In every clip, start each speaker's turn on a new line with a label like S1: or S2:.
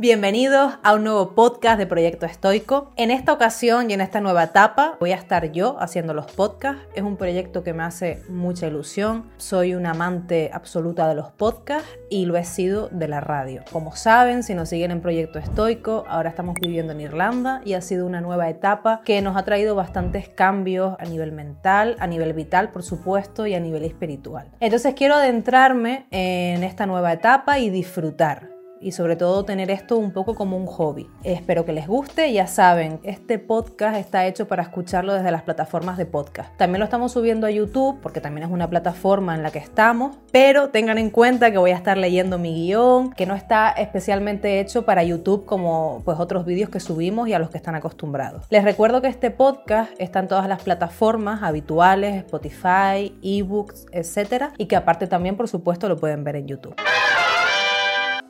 S1: Bienvenidos a un nuevo podcast de Proyecto Estoico. En esta ocasión y en esta nueva etapa voy a estar yo haciendo los podcasts. Es un proyecto que me hace mucha ilusión. Soy una amante absoluta de los podcasts y lo he sido de la radio. Como saben, si nos siguen en Proyecto Estoico, ahora estamos viviendo en Irlanda y ha sido una nueva etapa que nos ha traído bastantes cambios a nivel mental, a nivel vital, por supuesto, y a nivel espiritual. Entonces quiero adentrarme en esta nueva etapa y disfrutar y sobre todo tener esto un poco como un hobby. Espero que les guste, ya saben, este podcast está hecho para escucharlo desde las plataformas de podcast. También lo estamos subiendo a YouTube porque también es una plataforma en la que estamos, pero tengan en cuenta que voy a estar leyendo mi guion, que no está especialmente hecho para YouTube como pues otros vídeos que subimos y a los que están acostumbrados. Les recuerdo que este podcast está en todas las plataformas habituales, Spotify, ebooks, etcétera, y que aparte también por supuesto lo pueden ver en YouTube.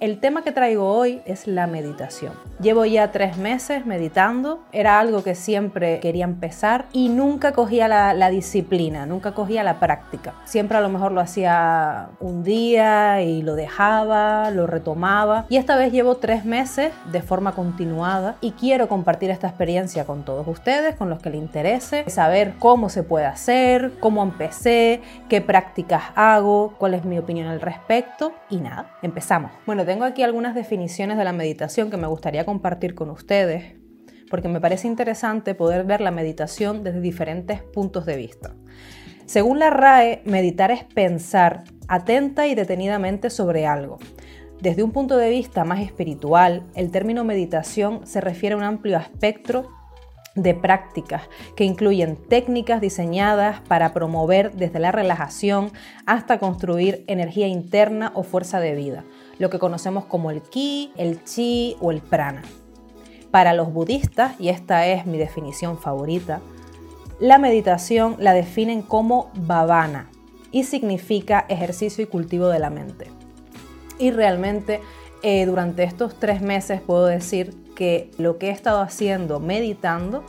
S1: El tema que traigo hoy es la meditación. Llevo ya tres meses meditando, era algo que siempre quería empezar y nunca cogía la, disciplina, nunca cogía la práctica. Siempre a lo mejor lo hacía un día y lo dejaba, lo retomaba y esta vez llevo tres meses de forma continuada y quiero compartir esta experiencia con todos ustedes, con los que les interese, saber cómo se puede hacer, cómo empecé, qué prácticas hago, cuál es mi opinión al respecto y nada, empezamos. Bueno, tengo aquí algunas definiciones de la meditación que me gustaría compartir con ustedes, porque me parece interesante poder ver la meditación desde diferentes puntos de vista. Según la RAE, meditar es pensar atenta y detenidamente sobre algo. Desde un punto de vista más espiritual, el término meditación se refiere a un amplio espectro de prácticas que incluyen técnicas diseñadas para promover desde la relajación hasta construir energía interna o fuerza de vida, lo que conocemos como el ki, el chi o el prana. Para los budistas, y esta es mi definición favorita, la meditación la definen como bhavana y significa ejercicio y cultivo de la mente. Y realmente eh, durante estos tres meses puedo decir que lo que he estado haciendo meditando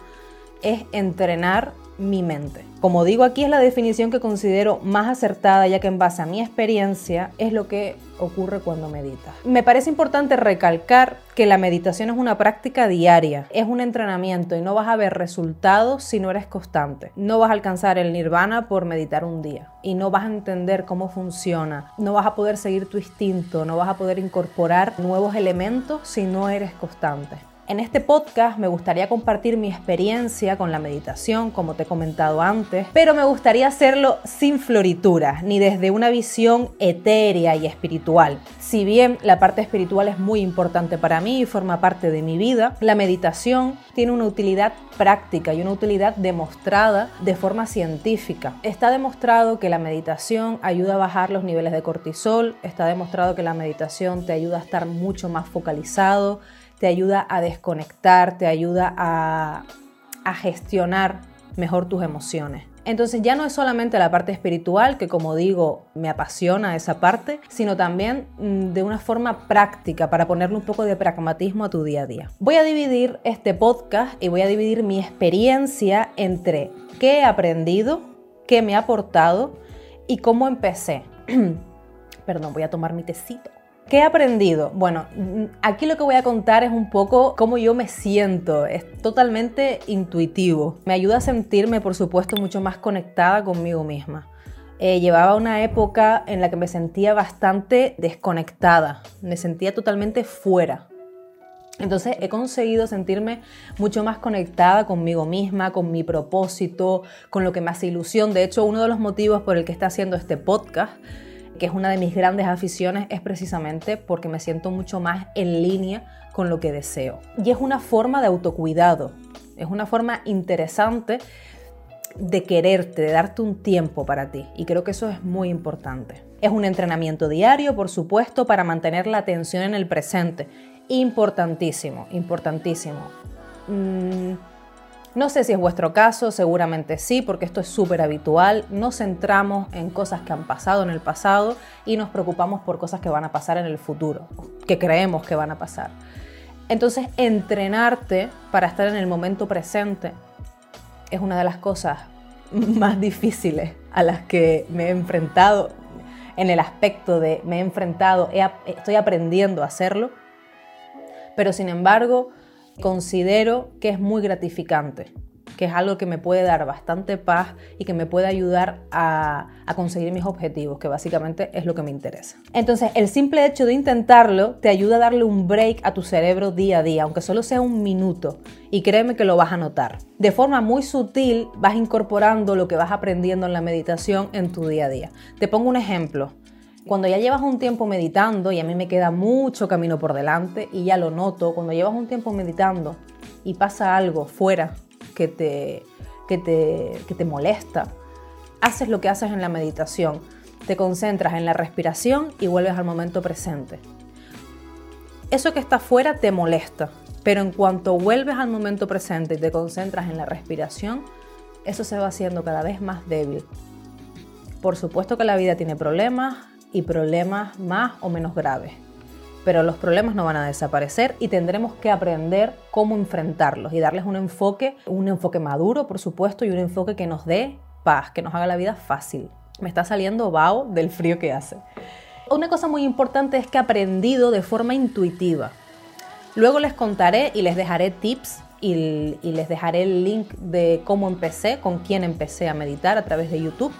S1: es entrenar mi mente. Como digo, aquí es la definición que considero más acertada, ya que en base a mi experiencia es lo que ocurre cuando meditas. Me parece importante recalcar que la meditación es una práctica diaria, es un entrenamiento y no vas a ver resultados si no eres constante. No vas a alcanzar el nirvana por meditar un día y no vas a entender cómo funciona, no vas a poder seguir tu instinto, no vas a poder incorporar nuevos elementos si no eres constante. En este podcast me gustaría compartir mi experiencia con la meditación, como te he comentado antes, pero me gustaría hacerlo sin florituras, ni desde una visión etérea y espiritual. Si bien la parte espiritual es muy importante para mí y forma parte de mi vida, la meditación tiene una utilidad práctica y una utilidad demostrada de forma científica. Está demostrado que la meditación ayuda a bajar los niveles de cortisol, está demostrado que la meditación te ayuda a estar mucho más focalizado, te ayuda a desconectar, te ayuda a, gestionar mejor tus emociones. Entonces ya no es solamente la parte espiritual, que como digo, me apasiona esa parte, sino también mm, de una forma práctica para ponerle un poco de pragmatismo a tu día a día. Voy a dividir este podcast y voy a dividir mi experiencia entre qué he aprendido, qué me ha aportado y cómo empecé. Perdón, voy a tomar mi tecito. ¿Qué he aprendido? Bueno, aquí lo que voy a contar es un poco cómo yo me siento. Es totalmente intuitivo. Me ayuda a sentirme, por supuesto, mucho más conectada conmigo misma. Eh, llevaba una época en la que me sentía bastante desconectada, me sentía totalmente fuera. Entonces he conseguido sentirme mucho más conectada conmigo misma, con mi propósito, con lo que me hace ilusión. De hecho, uno de los motivos por el que está haciendo este podcast que es una de mis grandes aficiones, es precisamente porque me siento mucho más en línea con lo que deseo. Y es una forma de autocuidado, es una forma interesante de quererte, de darte un tiempo para ti. Y creo que eso es muy importante. Es un entrenamiento diario, por supuesto, para mantener la atención en el presente. Importantísimo, importantísimo. Mm, no sé si es vuestro caso, seguramente sí, porque esto es súper habitual. Nos centramos en cosas que han pasado en el pasado y nos preocupamos por cosas que van a pasar en el futuro, que creemos que van a pasar. Entonces, entrenarte para estar en el momento presente es una de las cosas más difíciles a las que me he enfrentado en el aspecto de me he enfrentado, estoy aprendiendo a hacerlo pero sin embargo considero que es muy gratificante que es algo que me puede dar bastante paz y que me puede ayudar a, conseguir mis objetivos, que básicamente es lo que me interesa. Entonces, el simple hecho de intentarlo te ayuda a darle un break a tu cerebro día a día, aunque solo sea un minuto, y créeme que lo vas a notar. De forma muy sutil vas incorporando lo que vas aprendiendo en la meditación en tu día a día. Te pongo un ejemplo. Cuando ya llevas un tiempo meditando, y a mí me queda mucho camino por delante, y ya lo noto, cuando llevas un tiempo meditando y pasa algo fuera que te, que te, que te molesta, haces lo que haces en la meditación. Te concentras en la respiración y vuelves al momento presente. Eso que está fuera te molesta, pero en cuanto vuelves al momento presente y te concentras en la respiración, eso se va haciendo cada vez más débil. Por supuesto que la vida tiene problemas y problemas más o menos graves pero los problemas no van a desaparecer y tendremos que aprender cómo enfrentarlos y darles un enfoque, un enfoque maduro, por supuesto, y un enfoque que nos dé paz, que nos haga la vida fácil. Me está saliendo vaho del frío que hace. Una cosa muy importante es que he aprendido de forma intuitiva. Luego les contaré y les dejaré tips y, y les dejaré el link de cómo empecé, con quién empecé a meditar a través de YouTube.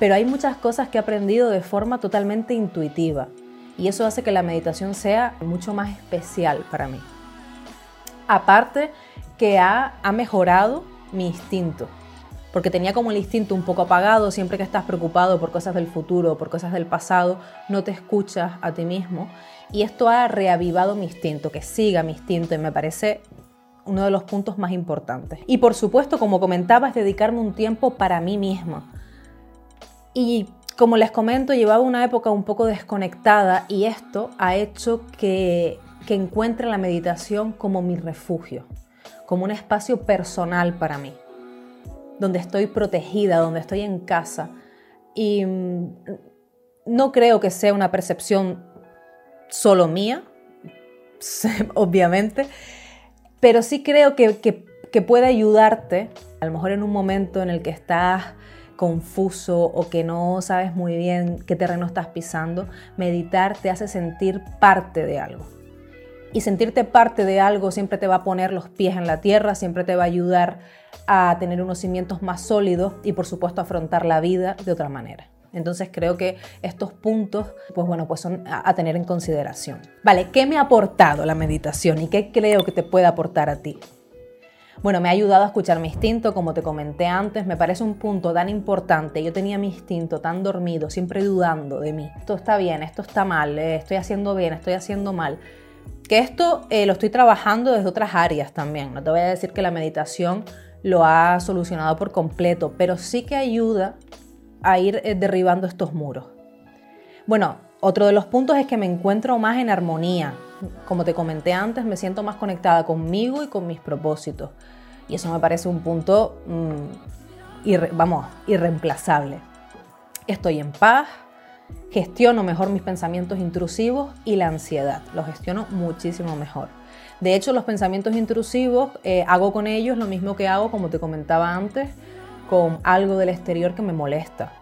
S1: Pero hay muchas cosas que he aprendido de forma totalmente intuitiva y eso hace que la meditación sea mucho más especial para mí. Aparte que ha, mejorado mi instinto, porque tenía como el instinto un poco apagado, siempre que estás preocupado por cosas del futuro, por cosas del pasado, no te escuchas a ti mismo. Y esto ha reavivado mi instinto, que siga mi instinto y me parece uno de los puntos más importantes. Y por supuesto, como comentaba, es dedicarme un tiempo para mí misma. Y como les comento, llevaba una época un poco desconectada y esto ha hecho que, que encuentre la meditación como mi refugio, como un espacio personal para mí, donde estoy protegida, donde estoy en casa. Y mm, no creo que sea una percepción solo mía, obviamente, pero sí creo que, que, que puede ayudarte, a lo mejor en un momento en el que estás confuso o que no sabes muy bien qué terreno estás pisando, meditar te hace sentir parte de algo. Y sentirte parte de algo siempre te va a poner los pies en la tierra, siempre te va a ayudar a tener unos cimientos más sólidos y por supuesto afrontar la vida de otra manera. Entonces creo que estos puntos, pues bueno, pues son a, tener en consideración. Vale, ¿qué me ha aportado la meditación y qué creo que te puede aportar a ti? Bueno, me ha ayudado a escuchar mi instinto, como te comenté antes, me parece un punto tan importante. Yo tenía mi instinto tan dormido, siempre dudando de mí. Esto está bien, esto está mal, eh, estoy haciendo bien, estoy haciendo mal. Que esto eh, lo estoy trabajando desde otras áreas también. No te voy a decir que la meditación lo ha solucionado por completo, pero sí que ayuda a ir eh, derribando estos muros. Bueno, otro de los puntos es que me encuentro más en armonía. Como te comenté antes, me siento más conectada conmigo y con mis propósitos. Y eso me parece un punto, mm, vamos, irreemplazable. Estoy en paz, gestiono mejor mis pensamientos intrusivos y la ansiedad. Los gestiono muchísimo mejor. De hecho, los pensamientos intrusivos eh, hago con ellos lo mismo que hago, como te comentaba antes, con algo del exterior que me molesta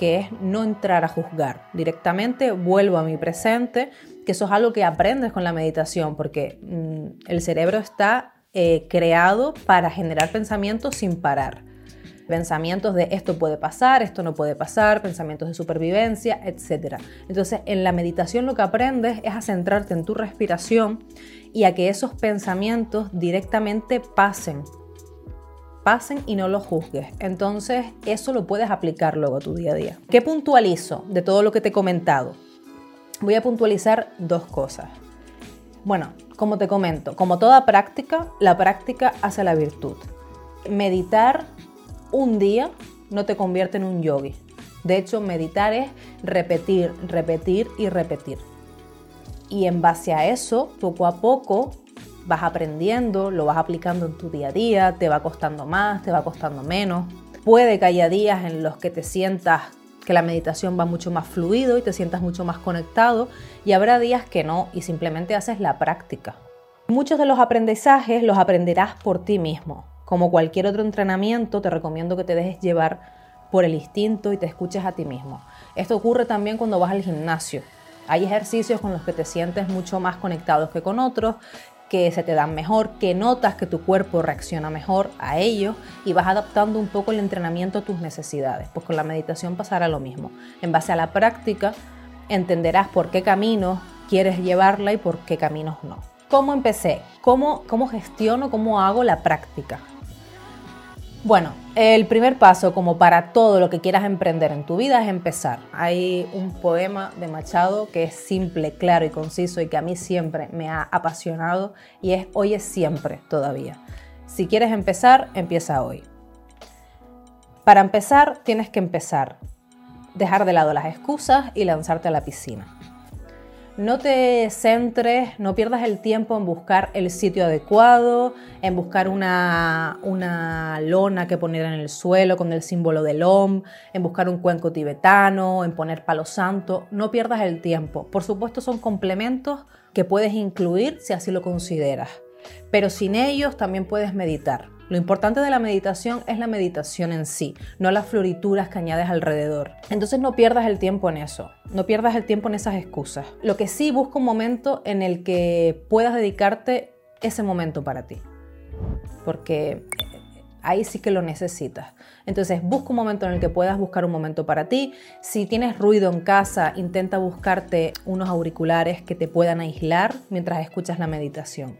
S1: que es no entrar a juzgar. Directamente vuelvo a mi presente, que eso es algo que aprendes con la meditación, porque mm, el cerebro está eh, creado para generar pensamientos sin parar. Pensamientos de esto puede pasar, esto no puede pasar, pensamientos de supervivencia, etc. Entonces, en la meditación lo que aprendes es a centrarte en tu respiración y a que esos pensamientos directamente pasen pasen y no los juzgues. Entonces, eso lo puedes aplicar luego a tu día a día. ¿Qué puntualizo de todo lo que te he comentado? Voy a puntualizar dos cosas. Bueno, como te comento, como toda práctica, la práctica hace la virtud. Meditar un día no te convierte en un yogi. De hecho, meditar es repetir, repetir y repetir. Y en base a eso, poco a poco, vas aprendiendo, lo vas aplicando en tu día a día, te va costando más, te va costando menos. Puede que haya días en los que te sientas que la meditación va mucho más fluido y te sientas mucho más conectado y habrá días que no y simplemente haces la práctica. Muchos de los aprendizajes los aprenderás por ti mismo. Como cualquier otro entrenamiento, te recomiendo que te dejes llevar por el instinto y te escuches a ti mismo. Esto ocurre también cuando vas al gimnasio Hay ejercicios con los que te sientes mucho más conectados que con otros, que se te dan mejor, que notas que tu cuerpo reacciona mejor a ellos y vas adaptando un poco el entrenamiento a tus necesidades. Pues con la meditación pasará lo mismo. En base a la práctica entenderás por qué caminos quieres llevarla y por qué caminos no. ¿Cómo empecé? ¿Cómo, cómo gestiono, cómo hago la práctica? Bueno, el primer paso, como para todo lo que quieras emprender en tu vida, es empezar. Hay un poema de Machado que es simple, claro y conciso y que a mí siempre me ha apasionado y es hoy es siempre todavía. Si quieres empezar, empieza hoy. Para empezar, tienes que empezar. Dejar de lado las excusas y lanzarte a la piscina. No te centres, no pierdas el tiempo en buscar el sitio adecuado, en buscar una, una lona que poner en el suelo con el símbolo del OM, en buscar un cuenco tibetano, en poner palo santo. No pierdas el tiempo. Por supuesto son complementos que puedes incluir si así lo consideras, pero sin ellos también puedes meditar. Lo importante de la meditación es la meditación en sí, no las florituras que añades alrededor. Entonces no pierdas el tiempo en eso, no pierdas el tiempo en esas excusas. Lo que sí busca un momento en el que puedas dedicarte ese momento para ti, porque ahí sí que lo necesitas. Entonces busca un momento en el que puedas buscar un momento para ti. Si tienes ruido en casa, intenta buscarte unos auriculares que te puedan aislar mientras escuchas la meditación.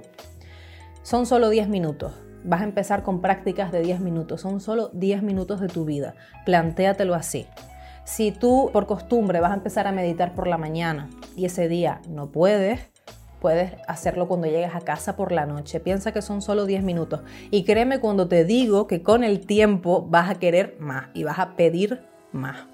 S1: Son solo 10 minutos. Vas a empezar con prácticas de 10 minutos, son solo 10 minutos de tu vida. Plantéatelo así. Si tú por costumbre vas a empezar a meditar por la mañana y ese día no puedes, puedes hacerlo cuando llegues a casa por la noche. Piensa que son solo 10 minutos. Y créeme cuando te digo que con el tiempo vas a querer más y vas a pedir más.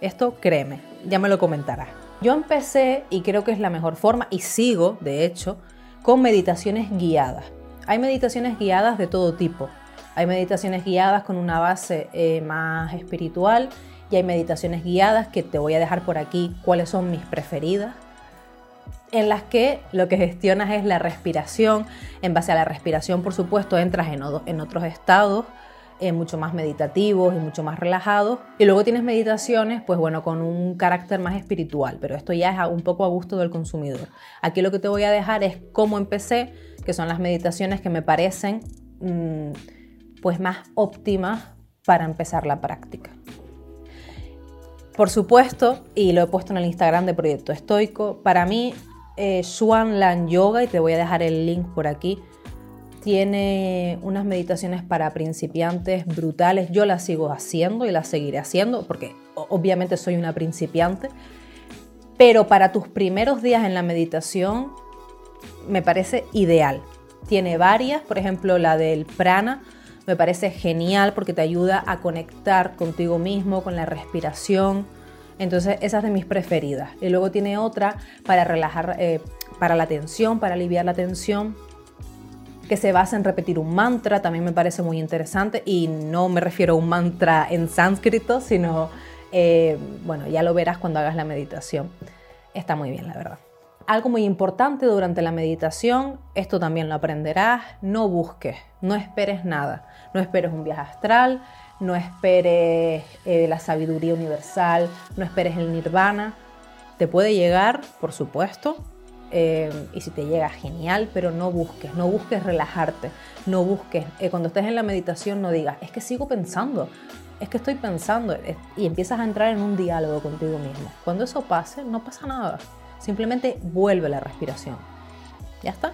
S1: Esto créeme, ya me lo comentarás. Yo empecé y creo que es la mejor forma y sigo, de hecho, con meditaciones guiadas. Hay meditaciones guiadas de todo tipo. Hay meditaciones guiadas con una base eh, más espiritual y hay meditaciones guiadas que te voy a dejar por aquí cuáles son mis preferidas, en las que lo que gestionas es la respiración. En base a la respiración, por supuesto, entras en, en otros estados eh, mucho más meditativos y mucho más relajados. Y luego tienes meditaciones, pues bueno, con un carácter más espiritual, pero esto ya es un poco a gusto del consumidor. Aquí lo que te voy a dejar es cómo empecé, que son las meditaciones que me parecen mm, pues más óptimas para empezar la práctica. Por supuesto, y lo he puesto en el Instagram de Proyecto Estoico, para mí eh, Swan Lan Yoga, y te voy a dejar el link por aquí, tiene unas meditaciones para principiantes brutales. Yo las sigo haciendo y las seguiré haciendo porque obviamente soy una principiante. Pero para tus primeros días en la meditación me parece ideal. Tiene varias, por ejemplo la del prana, me parece genial porque te ayuda a conectar contigo mismo, con la respiración. Entonces esa es de mis preferidas. Y luego tiene otra para relajar, eh, para la tensión, para aliviar la tensión que se basa en repetir un mantra, también me parece muy interesante y no me refiero a un mantra en sánscrito, sino, eh, bueno, ya lo verás cuando hagas la meditación. Está muy bien, la verdad. Algo muy importante durante la meditación, esto también lo aprenderás, no busques, no esperes nada, no esperes un viaje astral, no esperes eh, la sabiduría universal, no esperes el nirvana. Te puede llegar, por supuesto, eh, y si te llega, genial, pero no busques, no busques relajarte, no busques, eh, cuando estés en la meditación no digas, es que sigo pensando, es que estoy pensando y empiezas a entrar en un diálogo contigo mismo. Cuando eso pase, no pasa nada, simplemente vuelve la respiración. ¿Ya está?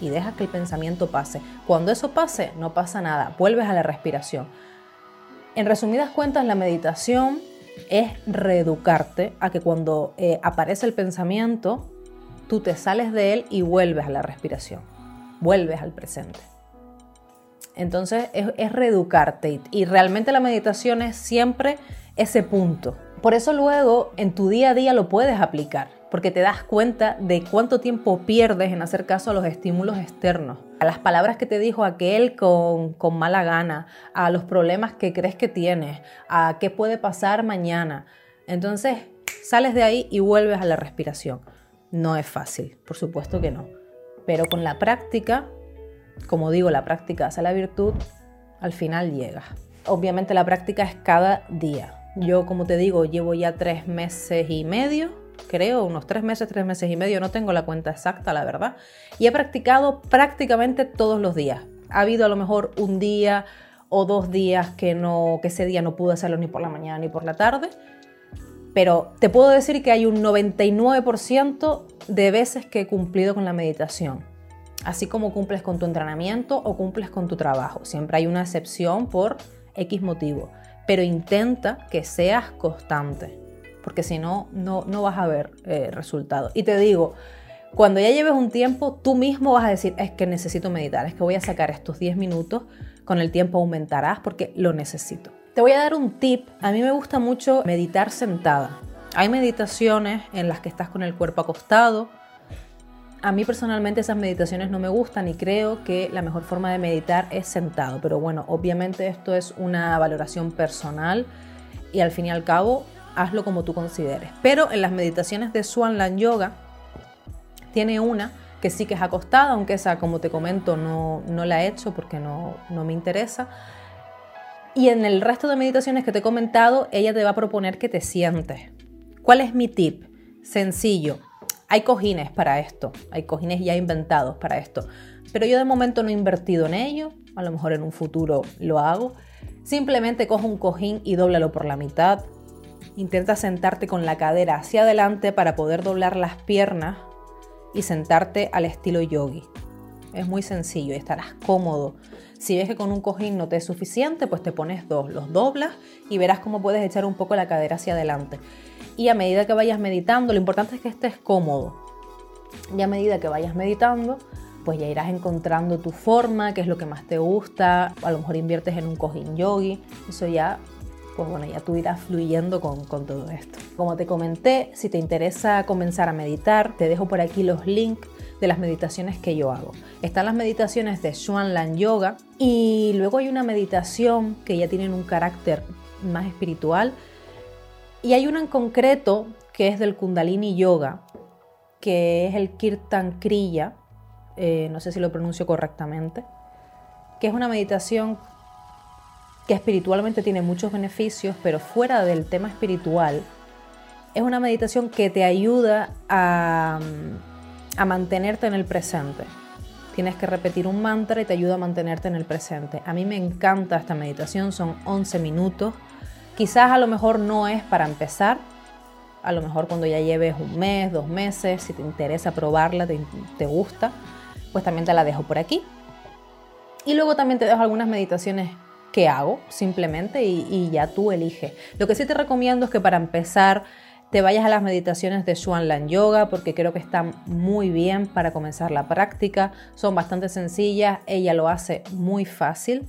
S1: Y deja que el pensamiento pase. Cuando eso pase, no pasa nada, vuelves a la respiración. En resumidas cuentas, la meditación es reeducarte a que cuando eh, aparece el pensamiento, tú te sales de él y vuelves a la respiración, vuelves al presente. Entonces es, reeducarte y, realmente la meditación es siempre ese punto. Por eso luego en tu día a día lo puedes aplicar, porque te das cuenta de cuánto tiempo pierdes en hacer caso a los estímulos externos, a las palabras que te dijo aquel con, con mala gana, a los problemas que crees que tienes, a qué puede pasar mañana. Entonces sales de ahí y vuelves a la respiración. No es fácil, por supuesto que no. Pero con la práctica, como digo, la práctica hace la virtud, al final llega. Obviamente la práctica es cada día. Yo, como te digo, llevo ya tres meses y medio creo, unos tres meses, tres meses y medio, no tengo la cuenta exacta, la verdad. Y he practicado prácticamente todos los días. Ha habido a lo mejor un día o dos días que, no, que ese día no pude hacerlo ni por la mañana ni por la tarde. Pero te puedo decir que hay un 99% de veces que he cumplido con la meditación. Así como cumples con tu entrenamiento o cumples con tu trabajo. Siempre hay una excepción por X motivo. Pero intenta que seas constante porque si no, no, vas a ver eh, resultados. Y te digo, cuando ya lleves un tiempo, tú mismo vas a decir, es que necesito meditar, es que voy a sacar estos 10 minutos, con el tiempo aumentarás porque lo necesito. Te voy a dar un tip, a mí me gusta mucho meditar sentada. Hay meditaciones en las que estás con el cuerpo acostado. A mí personalmente esas meditaciones no me gustan y creo que la mejor forma de meditar es sentado. Pero bueno, obviamente esto es una valoración personal y al fin y al cabo hazlo como tú consideres. Pero en las meditaciones de Swanland Yoga tiene una que sí que es acostada, aunque esa, como te comento, no, no la he hecho porque no, no me interesa. Y en el resto de meditaciones que te he comentado, ella te va a proponer que te sientes. ¿Cuál es mi tip? Sencillo. Hay cojines para esto, hay cojines ya inventados para esto, pero yo de momento no he invertido en ello, a lo mejor en un futuro lo hago. Simplemente cojo un cojín y dóblalo por la mitad, Intenta sentarte con la cadera hacia adelante para poder doblar las piernas y sentarte al estilo yogi. Es muy sencillo y estarás cómodo. Si ves que con un cojín no te es suficiente, pues te pones dos, los doblas y verás cómo puedes echar un poco la cadera hacia adelante. Y a medida que vayas meditando, lo importante es que estés cómodo. Y a medida que vayas meditando, pues ya irás encontrando tu forma, qué es lo que más te gusta. A lo mejor inviertes en un cojín yogi. Eso ya pues bueno, ya tú irás fluyendo con, todo esto. Como te comenté, si te interesa comenzar a meditar, te dejo por aquí los links de las meditaciones que yo hago. Están las meditaciones de Lan Yoga y luego hay una meditación que ya tienen un carácter más espiritual y hay una en concreto que es del Kundalini Yoga, que es el Kirtan Kriya, eh, no sé si lo pronuncio correctamente, que es una meditación que espiritualmente tiene muchos beneficios, pero fuera del tema espiritual, es una meditación que te ayuda a, a mantenerte en el presente. Tienes que repetir un mantra y te ayuda a mantenerte en el presente. A mí me encanta esta meditación, son 11 minutos. Quizás a lo mejor no es para empezar, a lo mejor cuando ya lleves un mes, dos meses, si te interesa probarla, te, te gusta, pues también te la dejo por aquí. Y luego también te dejo algunas meditaciones qué hago simplemente y, ya tú eliges. Lo que sí te recomiendo es que para empezar te vayas a las meditaciones de Lan Yoga porque creo que están muy bien para comenzar la práctica. Son bastante sencillas, ella lo hace muy fácil.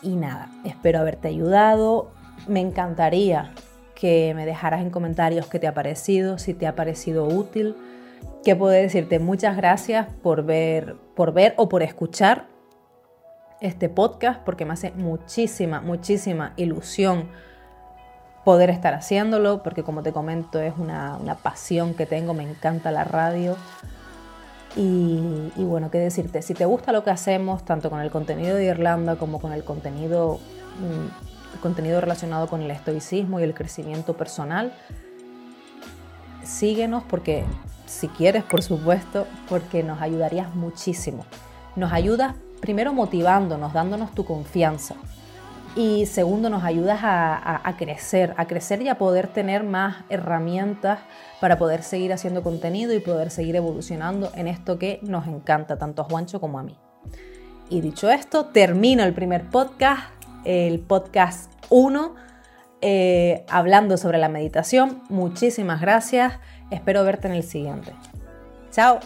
S1: Y nada, espero haberte ayudado. Me encantaría que me dejaras en comentarios qué te ha parecido, si te ha parecido útil. ¿Qué puedo decirte? Muchas gracias por ver, por ver o por escuchar este podcast porque me hace muchísima, muchísima ilusión poder estar haciéndolo, porque como te comento es una, pasión que tengo, me encanta la radio. Y, bueno, qué decirte, si te gusta lo que hacemos, tanto con el contenido de Irlanda como con el contenido, mm, contenido relacionado con el estoicismo y el crecimiento personal, síguenos porque, si quieres, por supuesto, porque nos ayudarías muchísimo. Nos ayudas primero motivándonos, dándonos tu confianza. Y segundo, nos ayudas a, crecer, a crecer y a poder tener más herramientas para poder seguir haciendo contenido y poder seguir evolucionando en esto que nos encanta, tanto a Juancho como a mí. Y dicho esto, termino el primer podcast, el podcast 1, eh, hablando sobre la meditación. Muchísimas gracias, espero verte en el siguiente. Chao.